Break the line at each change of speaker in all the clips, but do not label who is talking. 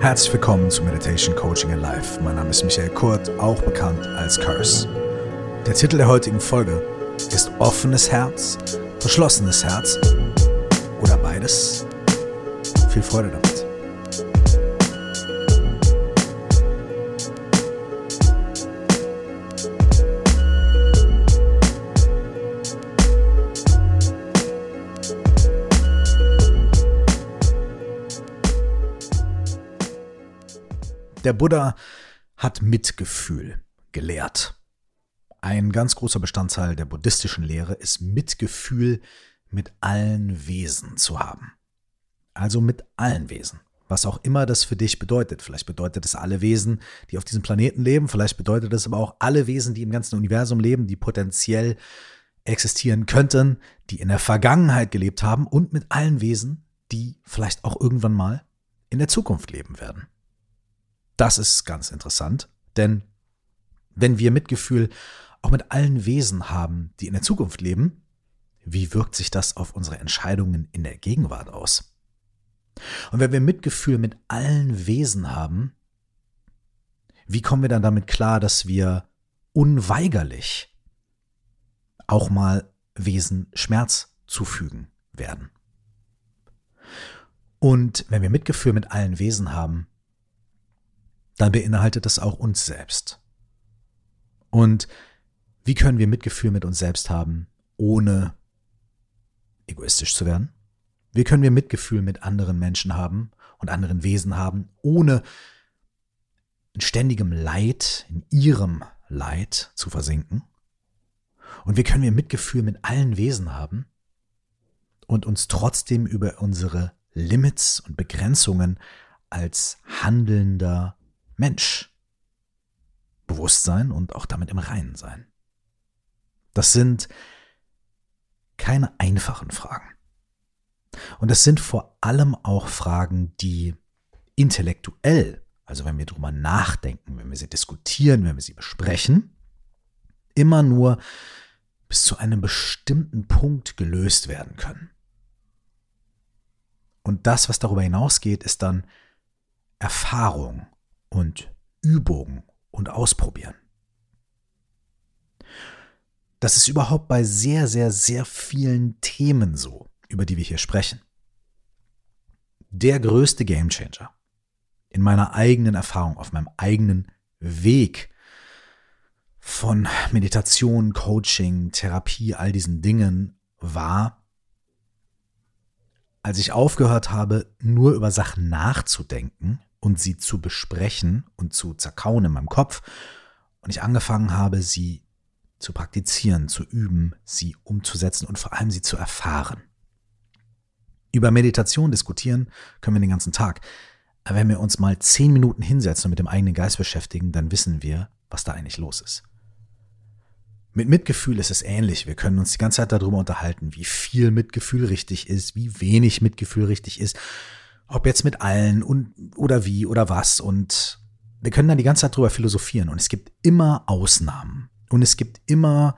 Herzlich willkommen zu Meditation Coaching in Life. Mein Name ist Michael Kurt, auch bekannt als Curse. Der Titel der heutigen Folge ist Offenes Herz, verschlossenes Herz oder beides. Viel Freude damit. Der Buddha hat Mitgefühl gelehrt. Ein ganz großer Bestandteil der buddhistischen Lehre ist Mitgefühl mit allen Wesen zu haben. Also mit allen Wesen. Was auch immer das für dich bedeutet. Vielleicht bedeutet es alle Wesen, die auf diesem Planeten leben. Vielleicht bedeutet es aber auch alle Wesen, die im ganzen Universum leben, die potenziell existieren könnten, die in der Vergangenheit gelebt haben und mit allen Wesen, die vielleicht auch irgendwann mal in der Zukunft leben werden. Das ist ganz interessant, denn wenn wir Mitgefühl auch mit allen Wesen haben, die in der Zukunft leben, wie wirkt sich das auf unsere Entscheidungen in der Gegenwart aus? Und wenn wir Mitgefühl mit allen Wesen haben, wie kommen wir dann damit klar, dass wir unweigerlich auch mal Wesen Schmerz zufügen werden? Und wenn wir Mitgefühl mit allen Wesen haben, dann beinhaltet das auch uns selbst. Und wie können wir Mitgefühl mit uns selbst haben, ohne egoistisch zu werden? Wie können wir Mitgefühl mit anderen Menschen haben und anderen Wesen haben, ohne in ständigem Leid, in ihrem Leid zu versinken? Und wie können wir Mitgefühl mit allen Wesen haben und uns trotzdem über unsere Limits und Begrenzungen als handelnder Mensch bewusst sein und auch damit im Reinen sein? Das sind keine einfachen Fragen. Und das sind vor allem auch Fragen, die intellektuell, also wenn wir darüber nachdenken, wenn wir sie diskutieren, wenn wir sie besprechen, immer nur bis zu einem bestimmten Punkt gelöst werden können. Und das, was darüber hinausgeht, ist dann Erfahrung und Übung und Ausprobieren. Das ist überhaupt bei sehr, sehr, sehr vielen Themen so, über die wir hier sprechen. Der größte Gamechanger in meiner eigenen Erfahrung, auf meinem eigenen Weg von Meditation, Coaching, Therapie, all diesen Dingen war, als ich aufgehört habe, nur über Sachen nachzudenken, und sie zu besprechen und zu zerkauen in meinem Kopf und ich angefangen habe, sie zu praktizieren, zu üben, sie umzusetzen und vor allem sie zu erfahren. Über Meditation diskutieren können wir den ganzen Tag. Aber wenn wir uns mal zehn Minuten hinsetzen und mit dem eigenen Geist beschäftigen, dann wissen wir, was da eigentlich los ist. Mit Mitgefühl ist es ähnlich. Wir können uns die ganze Zeit darüber unterhalten, wie viel Mitgefühl richtig ist, wie wenig Mitgefühl richtig ist ob jetzt mit allen und oder wie oder was. Und wir können dann die ganze Zeit drüber philosophieren. Und es gibt immer Ausnahmen. Und es gibt immer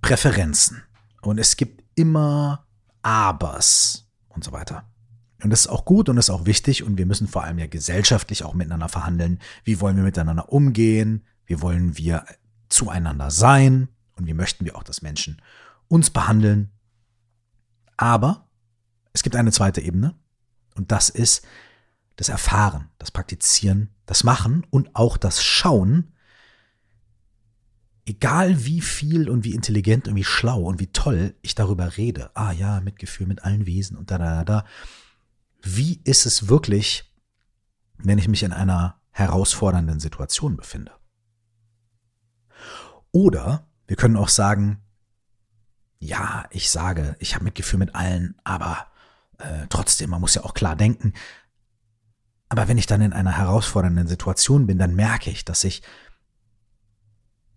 Präferenzen. Und es gibt immer Abers und so weiter. Und das ist auch gut und das ist auch wichtig. Und wir müssen vor allem ja gesellschaftlich auch miteinander verhandeln. Wie wollen wir miteinander umgehen? Wie wollen wir zueinander sein? Und wie möchten wir auch, dass Menschen uns behandeln? Aber es gibt eine zweite Ebene. Und das ist das Erfahren, das Praktizieren, das Machen und auch das Schauen, egal wie viel und wie intelligent und wie schlau und wie toll ich darüber rede, ah ja, Mitgefühl mit allen Wesen und da, da, da, da, wie ist es wirklich, wenn ich mich in einer herausfordernden Situation befinde? Oder wir können auch sagen, ja, ich sage, ich habe Mitgefühl mit allen, aber äh, trotzdem, man muss ja auch klar denken. Aber wenn ich dann in einer herausfordernden Situation bin, dann merke ich, dass ich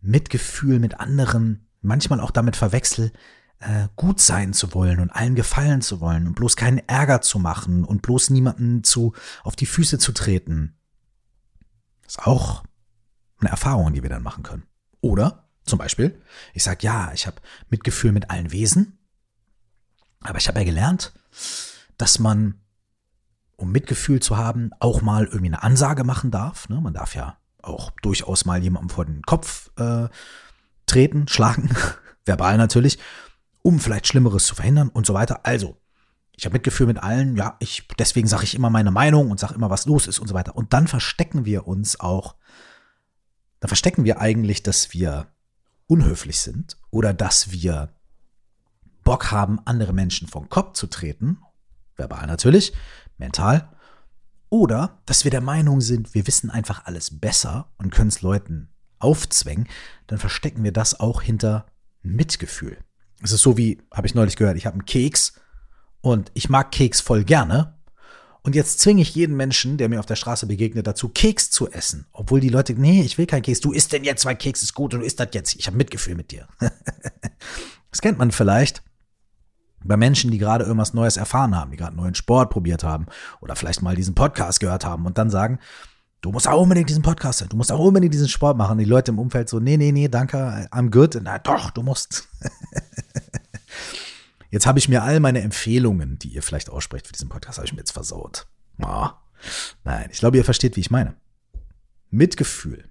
Mitgefühl mit anderen manchmal auch damit verwechsel, äh, gut sein zu wollen und allen gefallen zu wollen und bloß keinen Ärger zu machen und bloß niemanden zu auf die Füße zu treten. Das ist auch eine Erfahrung, die wir dann machen können. Oder zum Beispiel, ich sage ja, ich habe Mitgefühl mit allen Wesen, aber ich habe ja gelernt, dass man um Mitgefühl zu haben, auch mal irgendwie eine Ansage machen darf. Ne? Man darf ja auch durchaus mal jemandem vor den Kopf äh, treten, schlagen, verbal natürlich, um vielleicht Schlimmeres zu verhindern und so weiter. Also, ich habe Mitgefühl mit allen, ja, ich, deswegen sage ich immer meine Meinung und sage immer, was los ist und so weiter. Und dann verstecken wir uns auch, dann verstecken wir eigentlich, dass wir unhöflich sind oder dass wir Bock haben, andere Menschen vom Kopf zu treten, verbal natürlich, mental, oder dass wir der Meinung sind, wir wissen einfach alles besser und können es Leuten aufzwängen, dann verstecken wir das auch hinter Mitgefühl. Es ist so wie, habe ich neulich gehört, ich habe einen Keks und ich mag Keks voll gerne. Und jetzt zwinge ich jeden Menschen, der mir auf der Straße begegnet, dazu, Keks zu essen. Obwohl die Leute, nee, ich will keinen Keks. Du isst denn jetzt, weil Keks ist gut und du isst das jetzt. Ich habe Mitgefühl mit dir. das kennt man vielleicht bei Menschen, die gerade irgendwas Neues erfahren haben, die gerade einen neuen Sport probiert haben oder vielleicht mal diesen Podcast gehört haben und dann sagen, du musst auch unbedingt diesen Podcast hören, du musst auch unbedingt diesen Sport machen. Die Leute im Umfeld so, nee, nee, nee, danke, I'm good. Na doch, du musst. jetzt habe ich mir all meine Empfehlungen, die ihr vielleicht aussprecht für diesen Podcast, habe ich mir jetzt versaut. Oh. Nein, ich glaube, ihr versteht, wie ich meine. Mitgefühl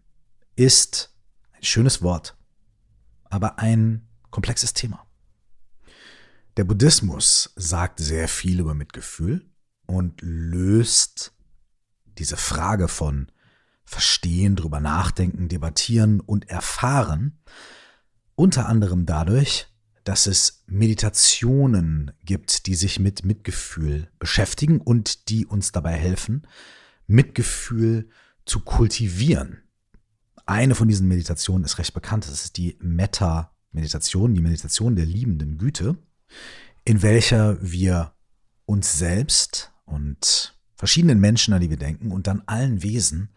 ist ein schönes Wort, aber ein komplexes Thema. Der Buddhismus sagt sehr viel über Mitgefühl und löst diese Frage von Verstehen, drüber nachdenken, debattieren und erfahren unter anderem dadurch, dass es Meditationen gibt, die sich mit Mitgefühl beschäftigen und die uns dabei helfen, Mitgefühl zu kultivieren. Eine von diesen Meditationen ist recht bekannt, das ist die Metta-Meditation, die Meditation der liebenden Güte in welcher wir uns selbst und verschiedenen Menschen, an die wir denken, und dann allen Wesen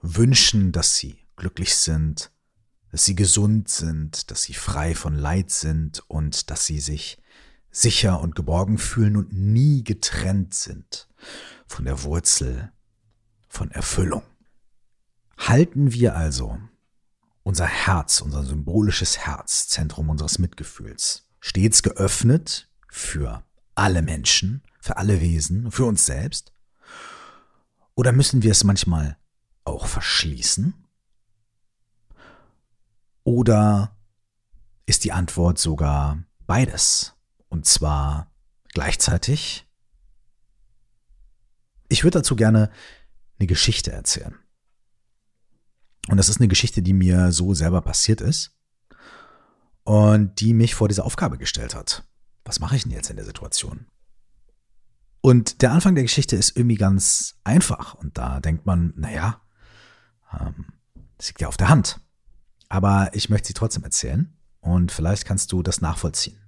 wünschen, dass sie glücklich sind, dass sie gesund sind, dass sie frei von Leid sind und dass sie sich sicher und geborgen fühlen und nie getrennt sind von der Wurzel von Erfüllung. Halten wir also unser Herz, unser symbolisches Herz, Zentrum unseres Mitgefühls, stets geöffnet für alle Menschen, für alle Wesen, für uns selbst? Oder müssen wir es manchmal auch verschließen? Oder ist die Antwort sogar beides? Und zwar gleichzeitig? Ich würde dazu gerne eine Geschichte erzählen. Und das ist eine Geschichte, die mir so selber passiert ist und die mich vor diese Aufgabe gestellt hat. Was mache ich denn jetzt in der Situation? Und der Anfang der Geschichte ist irgendwie ganz einfach und da denkt man, naja, ähm, das liegt ja auf der Hand. Aber ich möchte sie trotzdem erzählen und vielleicht kannst du das nachvollziehen.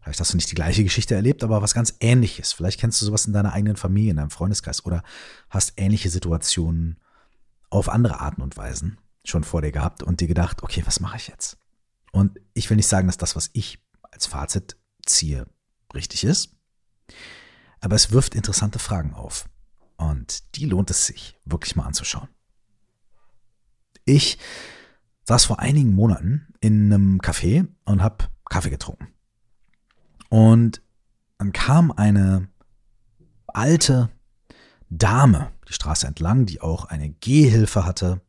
Vielleicht hast du nicht die gleiche Geschichte erlebt, aber was ganz ähnliches. Vielleicht kennst du sowas in deiner eigenen Familie, in deinem Freundeskreis oder hast ähnliche Situationen auf andere Arten und Weisen schon vor dir gehabt und dir gedacht, okay, was mache ich jetzt? Und ich will nicht sagen, dass das, was ich als Fazit ziehe, richtig ist. Aber es wirft interessante Fragen auf. Und die lohnt es sich wirklich mal anzuschauen. Ich saß vor einigen Monaten in einem Café und habe Kaffee getrunken. Und dann kam eine alte Dame die Straße entlang, die auch eine Gehhilfe hatte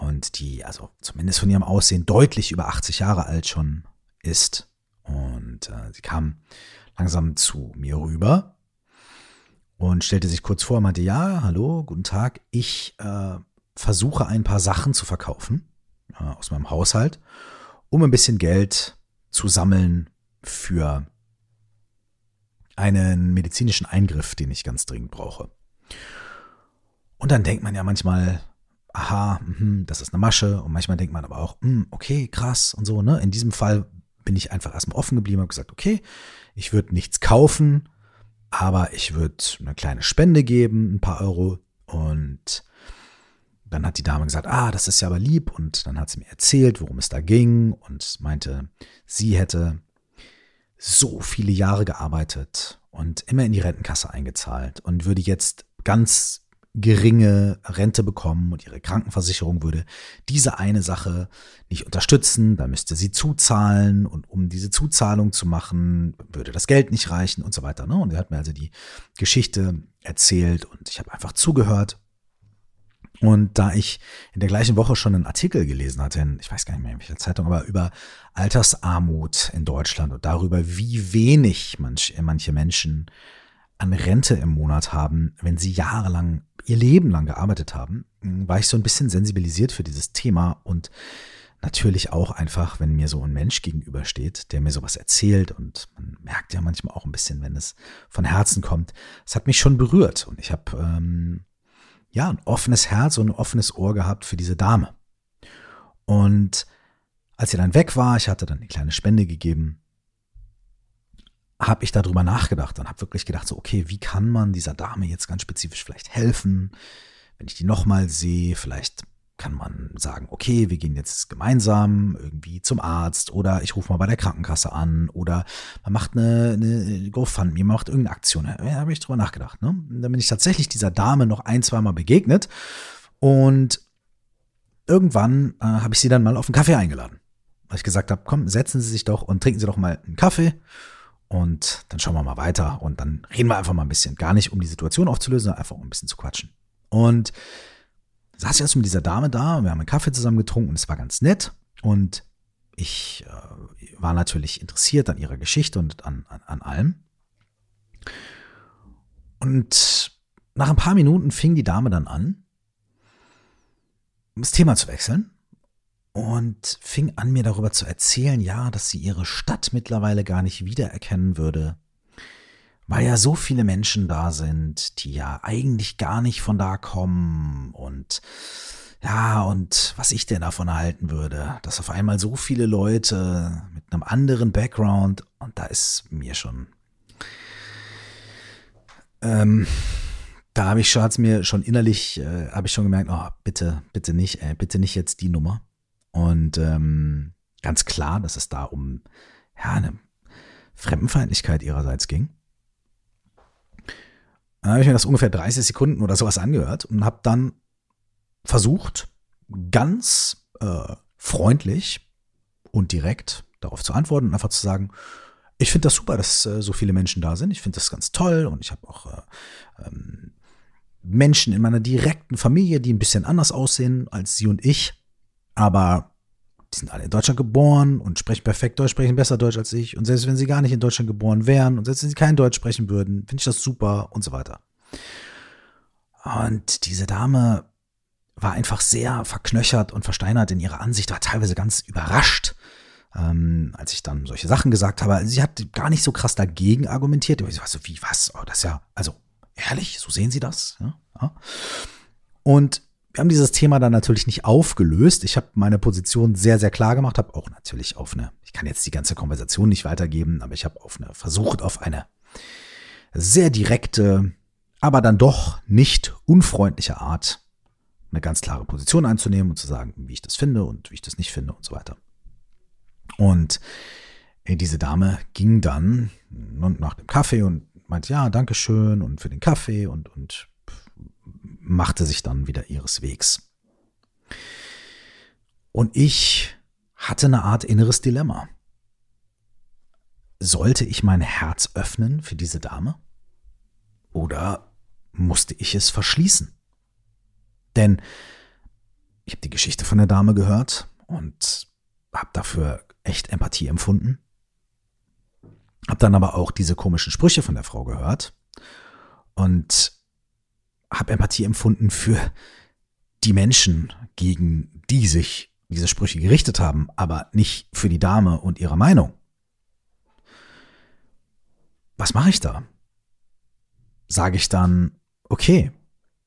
und die also zumindest von ihrem Aussehen deutlich über 80 Jahre alt schon ist. Und äh, sie kam langsam zu mir rüber und stellte sich kurz vor, meinte, ja, hallo, guten Tag, ich äh, versuche ein paar Sachen zu verkaufen äh, aus meinem Haushalt, um ein bisschen Geld zu sammeln für einen medizinischen Eingriff, den ich ganz dringend brauche. Und dann denkt man ja manchmal, aha, mh, das ist eine Masche. Und manchmal denkt man aber auch, mh, okay, krass und so. Ne? In diesem Fall bin ich einfach erstmal offen geblieben und gesagt, okay, ich würde nichts kaufen, aber ich würde eine kleine Spende geben, ein paar Euro. Und dann hat die Dame gesagt, ah, das ist ja aber lieb. Und dann hat sie mir erzählt, worum es da ging und meinte, sie hätte so viele Jahre gearbeitet und immer in die Rentenkasse eingezahlt und würde jetzt ganz geringe Rente bekommen und ihre Krankenversicherung würde diese eine Sache nicht unterstützen, dann müsste sie zuzahlen und um diese Zuzahlung zu machen, würde das Geld nicht reichen und so weiter. Ne? Und er hat mir also die Geschichte erzählt und ich habe einfach zugehört. Und da ich in der gleichen Woche schon einen Artikel gelesen hatte, in, ich weiß gar nicht mehr in welcher Zeitung, aber über Altersarmut in Deutschland und darüber, wie wenig manch, manche Menschen an Rente im Monat haben, wenn sie jahrelang, ihr Leben lang gearbeitet haben, war ich so ein bisschen sensibilisiert für dieses Thema und natürlich auch einfach, wenn mir so ein Mensch gegenübersteht, der mir sowas erzählt und man merkt ja manchmal auch ein bisschen, wenn es von Herzen kommt, es hat mich schon berührt und ich habe ähm, ja ein offenes Herz und ein offenes Ohr gehabt für diese Dame. Und als sie dann weg war, ich hatte dann eine kleine Spende gegeben, habe ich darüber nachgedacht und habe wirklich gedacht, so, okay, wie kann man dieser Dame jetzt ganz spezifisch vielleicht helfen? Wenn ich die nochmal sehe, vielleicht kann man sagen, okay, wir gehen jetzt gemeinsam irgendwie zum Arzt oder ich rufe mal bei der Krankenkasse an oder man macht eine, eine GoFundMe, man macht irgendeine Aktion. Da habe ich drüber nachgedacht. Ne? Dann bin ich tatsächlich dieser Dame noch ein, zwei Mal begegnet und irgendwann äh, habe ich sie dann mal auf einen Kaffee eingeladen. Weil ich gesagt habe, komm, setzen Sie sich doch und trinken Sie doch mal einen Kaffee und dann schauen wir mal weiter und dann reden wir einfach mal ein bisschen. Gar nicht, um die Situation aufzulösen, sondern einfach um ein bisschen zu quatschen. Und saß ich also mit dieser Dame da und wir haben einen Kaffee zusammen getrunken und es war ganz nett. Und ich äh, war natürlich interessiert an ihrer Geschichte und an, an, an allem. Und nach ein paar Minuten fing die Dame dann an, das Thema zu wechseln und fing an, mir darüber zu erzählen, ja, dass sie ihre Stadt mittlerweile gar nicht wiedererkennen würde, weil ja so viele Menschen da sind, die ja eigentlich gar nicht von da kommen und ja, und was ich denn davon halten würde, dass auf einmal so viele Leute mit einem anderen Background und da ist mir schon, ähm, da habe ich schon, hat's mir schon innerlich, äh, habe ich schon gemerkt, oh, bitte, bitte nicht, ey, bitte nicht jetzt die Nummer. Und ähm, ganz klar, dass es da um ja, eine Fremdenfeindlichkeit ihrerseits ging. Dann habe ich mir das ungefähr 30 Sekunden oder sowas angehört und habe dann versucht, ganz äh, freundlich und direkt darauf zu antworten und einfach zu sagen, ich finde das super, dass äh, so viele Menschen da sind. Ich finde das ganz toll und ich habe auch äh, ähm, Menschen in meiner direkten Familie, die ein bisschen anders aussehen als sie und ich aber die sind alle in Deutschland geboren und sprechen perfekt Deutsch, sprechen besser Deutsch als ich. Und selbst wenn sie gar nicht in Deutschland geboren wären und selbst wenn sie kein Deutsch sprechen würden, finde ich das super und so weiter. Und diese Dame war einfach sehr verknöchert und versteinert in ihrer Ansicht, war teilweise ganz überrascht, ähm, als ich dann solche Sachen gesagt habe. Sie hat gar nicht so krass dagegen argumentiert. Ich war so, wie, was? Oh, das ist ja, also ehrlich, so sehen Sie das? Ja? ja. Und wir haben dieses Thema dann natürlich nicht aufgelöst. Ich habe meine Position sehr, sehr klar gemacht, habe auch natürlich auf eine, ich kann jetzt die ganze Konversation nicht weitergeben, aber ich habe auf eine versucht, auf eine sehr direkte, aber dann doch nicht unfreundliche Art eine ganz klare Position einzunehmen und zu sagen, wie ich das finde und wie ich das nicht finde und so weiter. Und diese Dame ging dann nach dem Kaffee und meinte, ja, danke schön und für den Kaffee und, und machte sich dann wieder ihres Wegs. Und ich hatte eine Art inneres Dilemma. Sollte ich mein Herz öffnen für diese Dame? Oder musste ich es verschließen? Denn ich habe die Geschichte von der Dame gehört und habe dafür echt Empathie empfunden. Habe dann aber auch diese komischen Sprüche von der Frau gehört und habe Empathie empfunden für die Menschen, gegen die sich diese Sprüche gerichtet haben, aber nicht für die Dame und ihre Meinung. Was mache ich da? Sage ich dann, okay,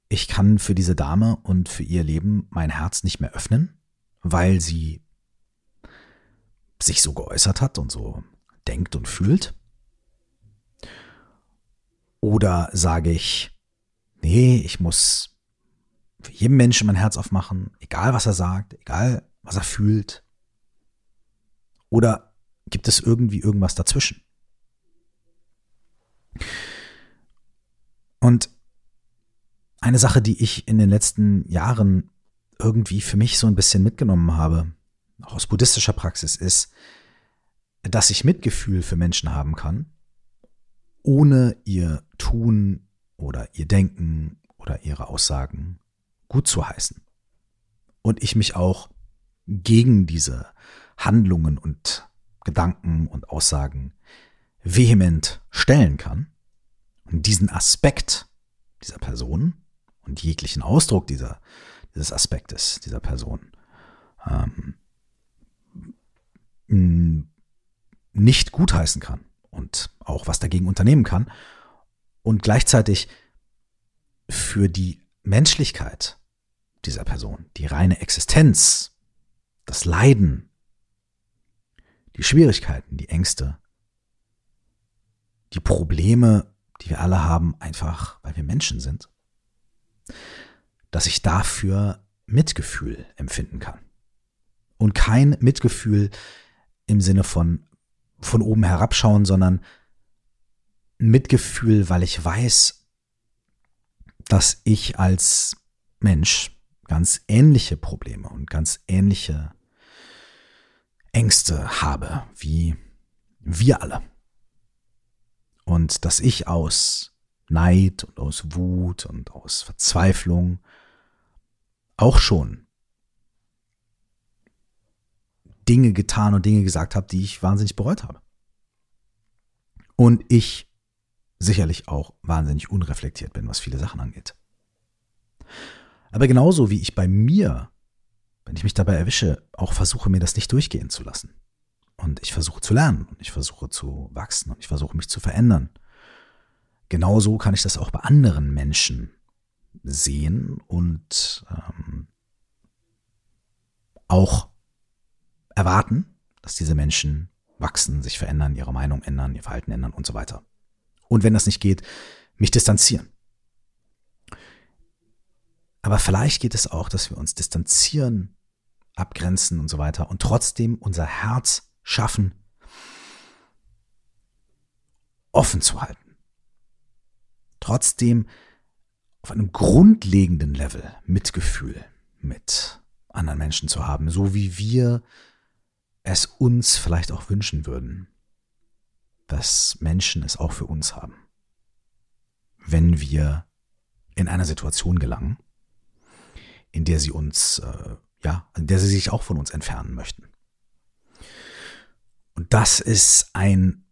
ich kann für diese Dame und für ihr Leben mein Herz nicht mehr öffnen, weil sie sich so geäußert hat und so denkt und fühlt? Oder sage ich, nee, ich muss für jeden Menschen mein Herz aufmachen, egal was er sagt, egal was er fühlt? Oder gibt es irgendwie irgendwas dazwischen? eine Sache, die ich in den letzten Jahren irgendwie für mich so ein bisschen mitgenommen habe, auch aus buddhistischer Praxis, ist, dass ich Mitgefühl für Menschen haben kann, ohne ihr Tun oder ihr Denken oder ihre Aussagen gut zu heißen. Und ich mich auch gegen diese Handlungen und Gedanken und Aussagen vehement stellen kann und diesen Aspekt dieser Person und jeglichen Ausdruck dieser, dieses Aspektes dieser Person ähm, nicht gutheißen kann und auch was dagegen unternehmen kann und gleichzeitig für die Menschlichkeit dieser Person, die reine Existenz, das Leiden, die Schwierigkeiten, die Ängste, die Probleme, die wir alle haben, einfach weil wir Menschen sind, dass ich dafür Mitgefühl empfinden kann. Und kein Mitgefühl im Sinne von von oben herabschauen, sondern Mitgefühl, weil ich weiß, dass ich als Mensch ganz ähnliche Probleme und ganz ähnliche Ängste habe, wie wir alle. Und dass ich aus Neid und aus Wut und aus Verzweiflung auch schon Dinge getan und Dinge gesagt habe, die ich wahnsinnig bereut habe. Und ich sicherlich auch wahnsinnig unreflektiert bin, was viele Sachen angeht. Aber genauso wie ich bei mir, wenn ich mich dabei erwische, auch versuche, mir das nicht durchgehen zu lassen. Und ich versuche zu lernen und ich versuche zu wachsen und ich versuche mich zu verändern. Genauso kann ich das auch bei anderen Menschen sehen und ähm, auch erwarten, dass diese Menschen wachsen, sich verändern, ihre Meinung ändern, ihr Verhalten ändern und so weiter. Und wenn das nicht geht, mich distanzieren. Aber vielleicht geht es auch, dass wir uns distanzieren, abgrenzen und so weiter und trotzdem unser Herz schaffen, offen zu halten. Trotzdem auf einem grundlegenden Level Mitgefühl mit anderen Menschen zu haben, so wie wir es uns vielleicht auch wünschen würden, dass Menschen es auch für uns haben. Wenn wir in einer Situation gelangen, in der sie uns, äh, ja, in der sie sich auch von uns entfernen möchten. Und das ist ein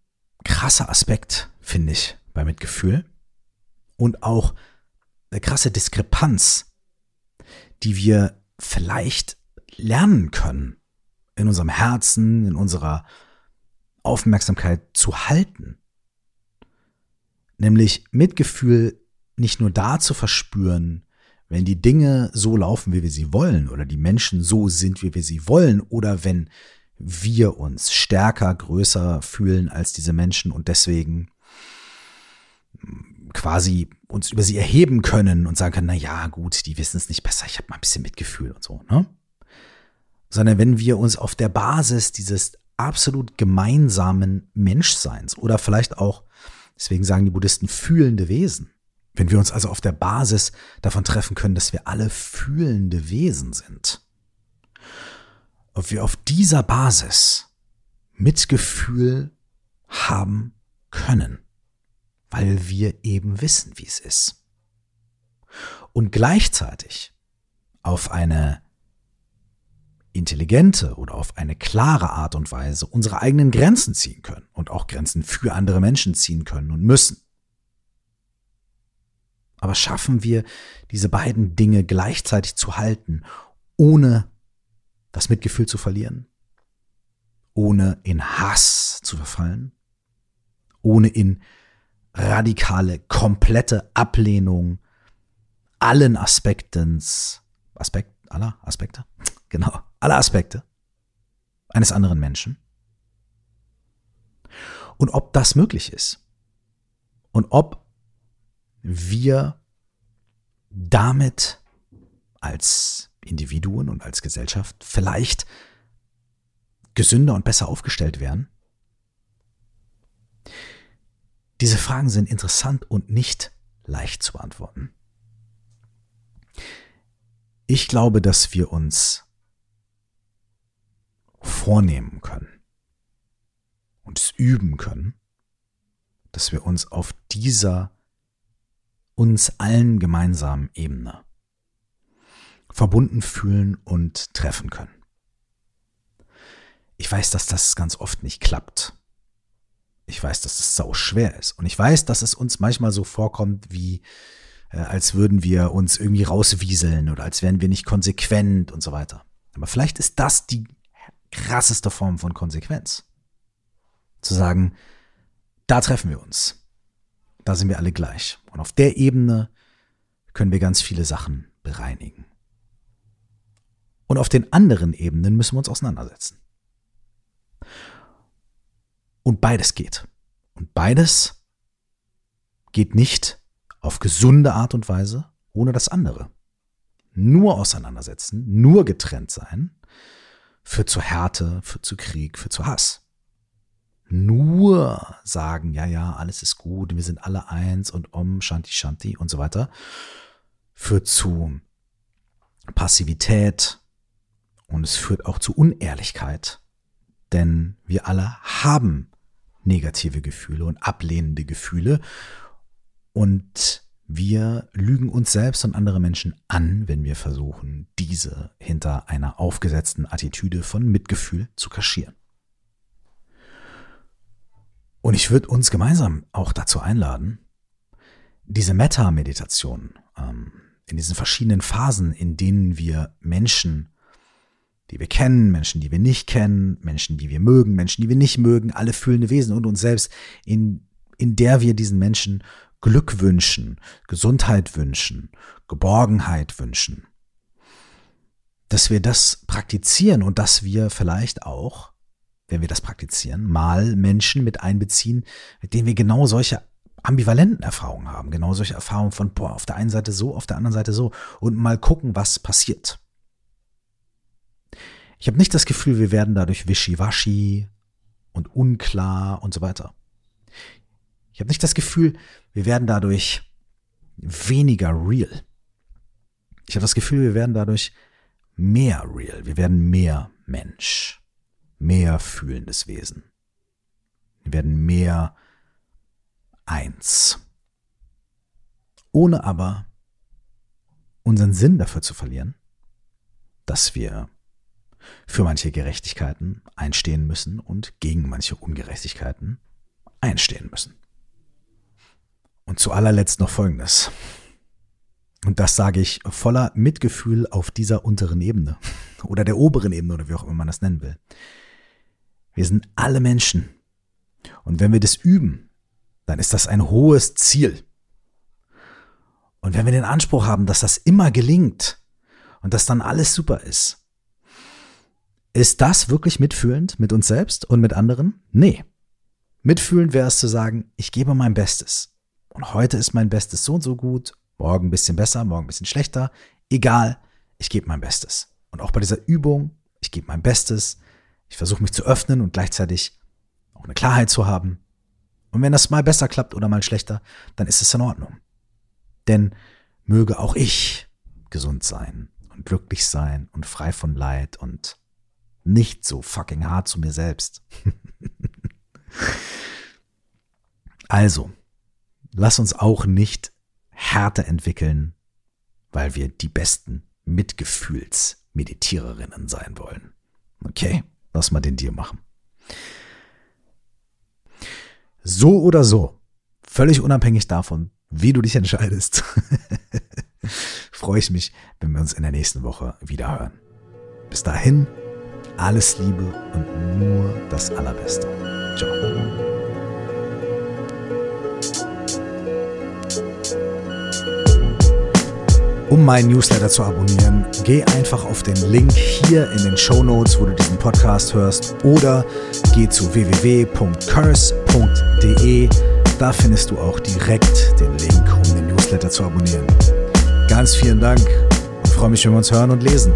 krasser Aspekt, finde ich, bei Mitgefühl. Und auch eine krasse Diskrepanz, die wir vielleicht lernen können in unserem Herzen, in unserer Aufmerksamkeit zu halten. Nämlich Mitgefühl nicht nur da zu verspüren, wenn die Dinge so laufen, wie wir sie wollen, oder die Menschen so sind, wie wir sie wollen, oder wenn wir uns stärker, größer fühlen als diese Menschen und deswegen quasi uns über sie erheben können und sagen können, na ja, gut, die wissen es nicht besser, ich habe mal ein bisschen Mitgefühl und so, ne? sondern wenn wir uns auf der Basis dieses absolut gemeinsamen Menschseins oder vielleicht auch, deswegen sagen die Buddhisten, fühlende Wesen, wenn wir uns also auf der Basis davon treffen können, dass wir alle fühlende Wesen sind, ob wir auf dieser Basis Mitgefühl haben können, weil wir eben wissen, wie es ist. Und gleichzeitig auf eine intelligente oder auf eine klare Art und Weise unsere eigenen Grenzen ziehen können und auch Grenzen für andere Menschen ziehen können und müssen. Aber schaffen wir diese beiden Dinge gleichzeitig zu halten, ohne das Mitgefühl zu verlieren, ohne in Hass zu verfallen, ohne in radikale, komplette Ablehnung allen Aspektens, Aspekt, aller Aspekte, genau, alle Aspekte eines anderen Menschen. Und ob das möglich ist. Und ob wir damit als Individuen und als Gesellschaft vielleicht gesünder und besser aufgestellt wären? Diese Fragen sind interessant und nicht leicht zu beantworten. Ich glaube, dass wir uns vornehmen können und es üben können, dass wir uns auf dieser uns allen gemeinsamen Ebene verbunden fühlen und treffen können. Ich weiß, dass das ganz oft nicht klappt. Ich weiß, dass es sau schwer ist. Und ich weiß, dass es uns manchmal so vorkommt, wie äh, als würden wir uns irgendwie rauswieseln oder als wären wir nicht konsequent und so weiter. Aber vielleicht ist das die krasseste Form von Konsequenz. Zu sagen, da treffen wir uns. Da sind wir alle gleich. Und auf der Ebene können wir ganz viele Sachen bereinigen. Und auf den anderen Ebenen müssen wir uns auseinandersetzen. Und beides geht. Und beides geht nicht auf gesunde Art und Weise ohne das andere. Nur auseinandersetzen, nur getrennt sein, führt zu Härte, führt zu Krieg, führt zu Hass. Nur sagen, ja, ja, alles ist gut, wir sind alle eins und Om, Shanti, Shanti und so weiter, führt zu Passivität und es führt auch zu Unehrlichkeit. Denn wir alle haben negative Gefühle und ablehnende Gefühle und wir lügen uns selbst und andere Menschen an, wenn wir versuchen, diese hinter einer aufgesetzten Attitüde von Mitgefühl zu kaschieren. Und ich würde uns gemeinsam auch dazu einladen, diese Meta-Meditation ähm, in diesen verschiedenen Phasen, in denen wir Menschen, die wir kennen, Menschen, die wir nicht kennen, Menschen, die wir mögen, Menschen, die wir nicht mögen, alle fühlende Wesen und uns selbst, in, in der wir diesen Menschen Glück wünschen, Gesundheit wünschen, Geborgenheit wünschen. Dass wir das praktizieren und dass wir vielleicht auch, wenn wir das praktizieren, mal Menschen mit einbeziehen, mit denen wir genau solche ambivalenten Erfahrungen haben, genau solche Erfahrungen von, boah, auf der einen Seite so, auf der anderen Seite so und mal gucken, was passiert. Ich habe nicht das Gefühl, wir werden dadurch wischiwaschi und unklar und so weiter. Ich habe nicht das Gefühl, wir werden dadurch weniger real. Ich habe das Gefühl, wir werden dadurch mehr real. Wir werden mehr Mensch, mehr fühlendes Wesen. Wir werden mehr eins. Ohne aber unseren Sinn dafür zu verlieren, dass wir für manche Gerechtigkeiten einstehen müssen und gegen manche Ungerechtigkeiten einstehen müssen. Und zu allerletzt noch Folgendes. Und das sage ich voller Mitgefühl auf dieser unteren Ebene oder der oberen Ebene oder wie auch immer man das nennen will. Wir sind alle Menschen. Und wenn wir das üben, dann ist das ein hohes Ziel. Und wenn wir den Anspruch haben, dass das immer gelingt und dass dann alles super ist, ist das wirklich mitfühlend mit uns selbst und mit anderen? Nee. Mitfühlend wäre es zu sagen, ich gebe mein Bestes. Und heute ist mein Bestes so und so gut, morgen ein bisschen besser, morgen ein bisschen schlechter. Egal, ich gebe mein Bestes. Und auch bei dieser Übung, ich gebe mein Bestes. Ich versuche mich zu öffnen und gleichzeitig auch eine Klarheit zu haben. Und wenn das mal besser klappt oder mal schlechter, dann ist es in Ordnung. Denn möge auch ich gesund sein und glücklich sein und frei von Leid und nicht so fucking hart zu mir selbst. also, lass uns auch nicht Härte entwickeln, weil wir die besten Mitgefühlsmeditiererinnen sein wollen. Okay, lass mal den Deal machen. So oder so, völlig unabhängig davon, wie du dich entscheidest, freue ich mich, wenn wir uns in der nächsten Woche wieder hören. Bis dahin, alles Liebe und nur das Allerbeste. Ciao. Um meinen Newsletter zu abonnieren, geh einfach auf den Link hier in den Show Notes, wo du diesen Podcast hörst, oder geh zu www.curse.de. Da findest du auch direkt den Link, um den Newsletter zu abonnieren. Ganz vielen Dank und freue mich, wenn wir uns hören und lesen.